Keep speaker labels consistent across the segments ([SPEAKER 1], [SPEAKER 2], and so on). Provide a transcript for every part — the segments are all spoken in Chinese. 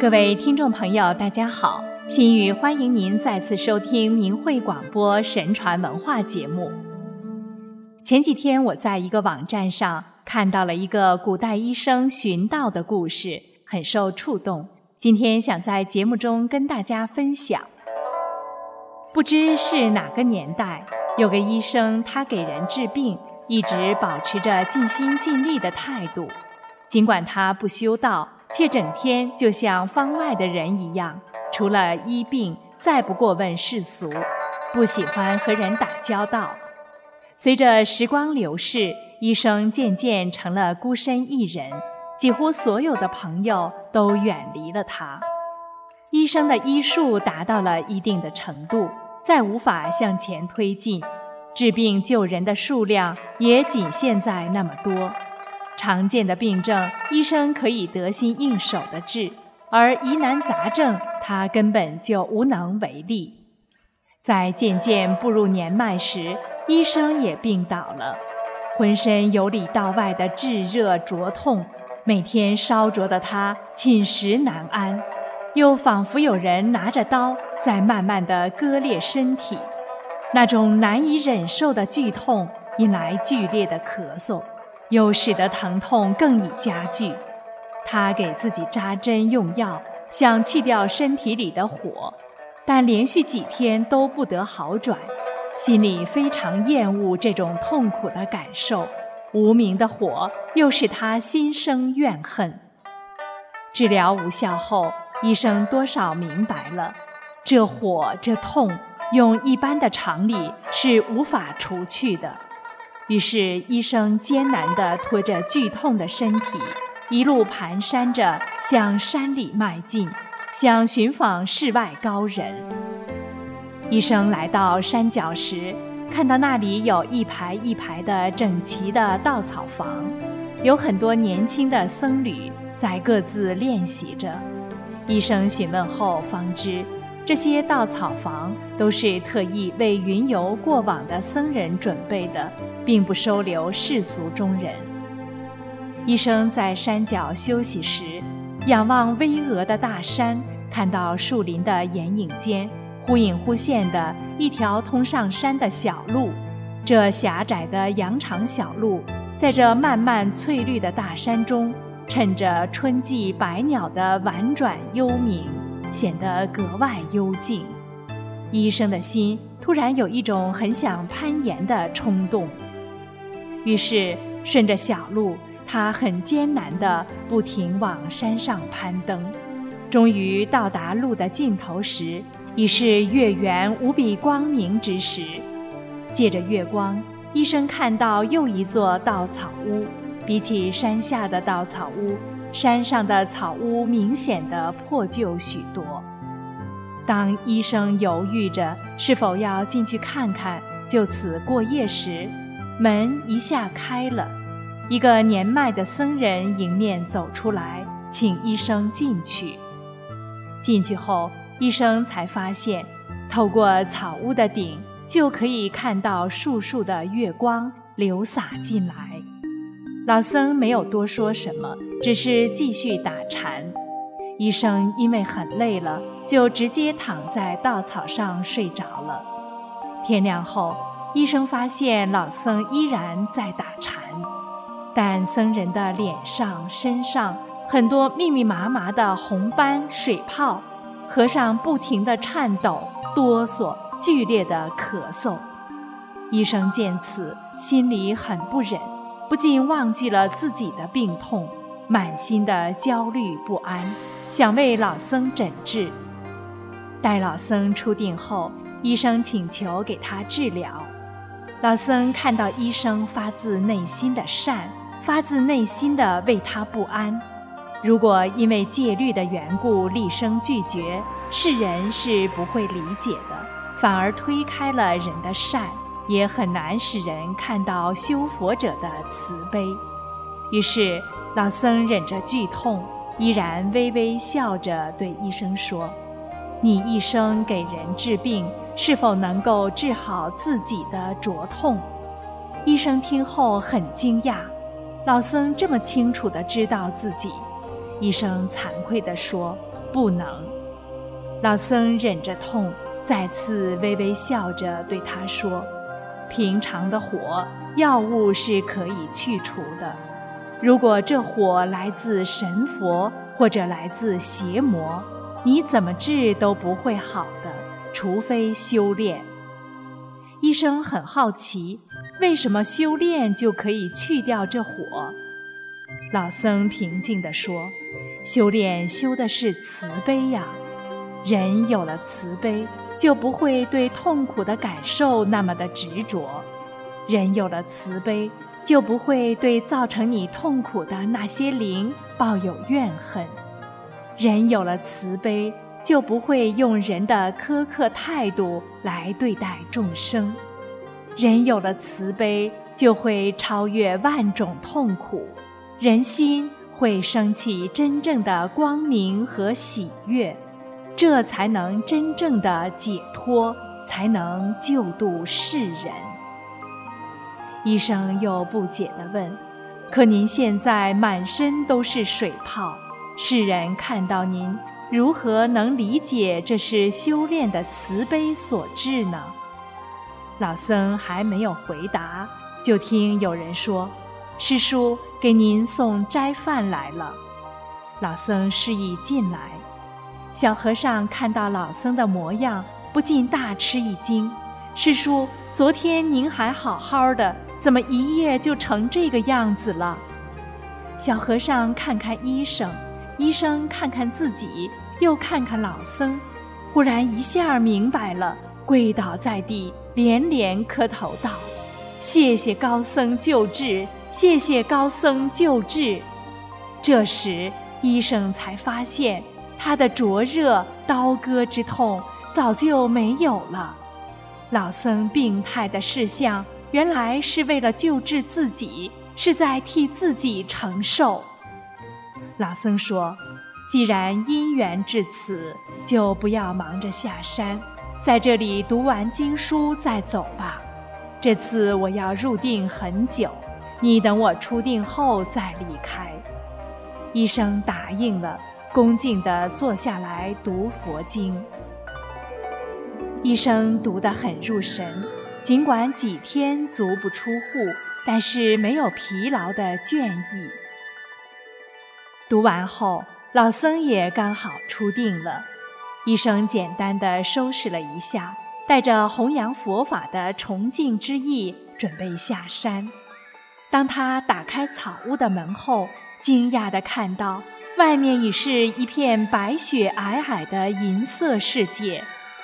[SPEAKER 1] 各位听众朋友，大家好！心雨欢迎您再次收听明慧广播神传文化节目。前几天我在一个网站上看到了一个古代医生寻道的故事，很受触动。今天想在节目中跟大家分享。不知是哪个年代，有个医生，他给人治病，一直保持着尽心尽力的态度，尽管他不修道。却整天就像方外的人一样，除了医病，再不过问世俗，不喜欢和人打交道。随着时光流逝，医生渐渐成了孤身一人，几乎所有的朋友都远离了他。医生的医术达到了一定的程度，再无法向前推进，治病救人的数量也仅限在那么多。常见的病症，医生可以得心应手的治；而疑难杂症，他根本就无能为力。在渐渐步入年迈时，医生也病倒了，浑身由里到外的炙热灼痛，每天烧灼的他寝食难安，又仿佛有人拿着刀在慢慢的割裂身体，那种难以忍受的剧痛，引来剧烈的咳嗽。又使得疼痛更已加剧，他给自己扎针用药，想去掉身体里的火，但连续几天都不得好转，心里非常厌恶这种痛苦的感受，无名的火又使他心生怨恨。治疗无效后，医生多少明白了，这火这痛，用一般的常理是无法除去的。于是，医生艰难地拖着剧痛的身体，一路蹒跚着向山里迈进，想寻访世外高人。医生来到山脚时，看到那里有一排一排的整齐的稻草房，有很多年轻的僧侣在各自练习着。医生询问后方知，这些稻草房都是特意为云游过往的僧人准备的。并不收留世俗中人。医生在山脚休息时，仰望巍峨的大山，看到树林的掩影间，忽隐忽现的一条通上山的小路。这狭窄的羊肠小路，在这漫漫翠绿的大山中，衬着春季百鸟的婉转幽鸣，显得格外幽静。医生的心突然有一种很想攀岩的冲动。于是，顺着小路，他很艰难地不停往山上攀登。终于到达路的尽头时，已是月圆无比光明之时。借着月光，医生看到又一座稻草屋。比起山下的稻草屋，山上的草屋明显的破旧许多。当医生犹豫着是否要进去看看，就此过夜时，门一下开了，一个年迈的僧人迎面走出来，请医生进去。进去后，医生才发现，透过草屋的顶就可以看到树树的月光流洒进来。老僧没有多说什么，只是继续打禅。医生因为很累了，就直接躺在稻草上睡着了。天亮后。医生发现老僧依然在打禅，但僧人的脸上、身上很多密密麻麻的红斑、水泡，和尚不停地颤抖、哆嗦、剧烈的咳嗽。医生见此，心里很不忍，不禁忘记了自己的病痛，满心的焦虑不安，想为老僧诊治。待老僧出定后，医生请求给他治疗。老僧看到医生发自内心的善，发自内心的为他不安。如果因为戒律的缘故厉声拒绝，世人是不会理解的，反而推开了人的善，也很难使人看到修佛者的慈悲。于是老僧忍着剧痛，依然微微笑着对医生说：“你一生给人治病。”是否能够治好自己的灼痛？医生听后很惊讶，老僧这么清楚地知道自己。医生惭愧地说：“不能。老僧忍着痛，再次微微笑着对他说：“平常的火，药物是可以去除的。如果这火来自神佛或者来自邪魔，你怎么治都不会好的，除非修炼。”医生很好奇，为什么修炼就可以去掉这火？老僧平静地说：“修炼修的是慈悲呀，人有了慈悲，就不会对痛苦的感受那么的执着；人有了慈悲，就不会对造成你痛苦的那些灵抱有怨恨；人有了慈悲。”就不会用人的苛刻态度来对待众生。人有了慈悲，就会超越万种痛苦，人心会升起真正的光明和喜悦，这才能真正的解脱，才能救度世人。医生又不解地问：“可您现在满身都是水泡，世人看到您。”如何能理解这是修炼的慈悲所致呢？老僧还没有回答，就听有人说：“师叔给您送斋饭来了。”老僧示意进来。小和尚看到老僧的模样，不禁大吃一惊：“师叔，昨天您还好好的，怎么一夜就成这个样子了？”小和尚看看医生。医生看看自己，又看看老僧，忽然一下明白了，跪倒在地，连连磕头道：“谢谢高僧救治，谢谢高僧救治。”这时，医生才发现他的灼热刀割之痛早就没有了。老僧病态的事相，原来是为了救治自己，是在替自己承受。老僧说：“既然因缘至此，就不要忙着下山，在这里读完经书再走吧。这次我要入定很久，你等我出定后再离开。”医生答应了，恭敬地坐下来读佛经。医生读得很入神，尽管几天足不出户，但是没有疲劳的倦意。读完后，老僧也刚好出定了。医生简单的收拾了一下，带着弘扬佛法的崇敬之意，准备下山。当他打开草屋的门后，惊讶地看到外面已是一片白雪皑皑的银色世界，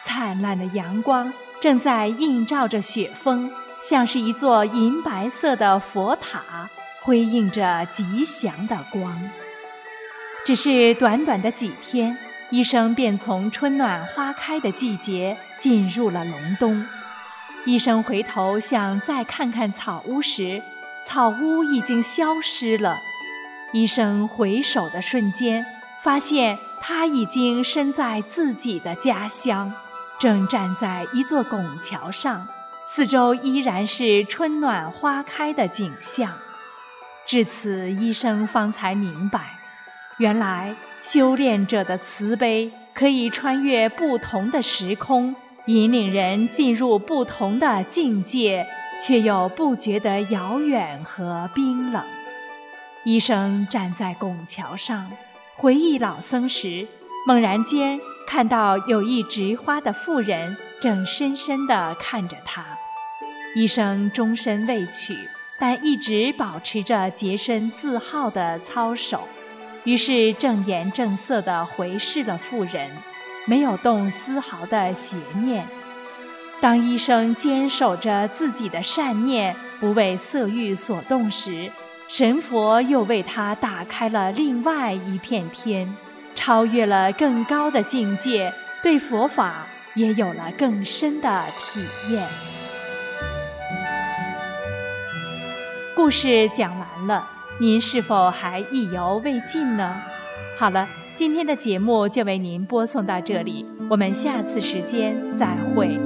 [SPEAKER 1] 灿烂的阳光正在映照着雪峰，像是一座银白色的佛塔，辉映着吉祥的光。只是短短的几天，医生便从春暖花开的季节进入了隆冬。医生回头想再看看草屋时，草屋已经消失了。医生回首的瞬间，发现他已经身在自己的家乡，正站在一座拱桥上，四周依然是春暖花开的景象。至此，医生方才明白。原来修炼者的慈悲可以穿越不同的时空，引领人进入不同的境界，却又不觉得遥远和冰冷。医生站在拱桥上，回忆老僧时，猛然间看到有一植花的妇人正深深地看着他。医生终身未娶，但一直保持着洁身自好的操守。于是正颜正色地回视了妇人，没有动丝毫的邪念。当医生坚守着自己的善念，不为色欲所动时，神佛又为他打开了另外一片天，超越了更高的境界，对佛法也有了更深的体验。故事讲完了。您是否还意犹未尽呢？好了，今天的节目就为您播送到这里，我们下次时间再会。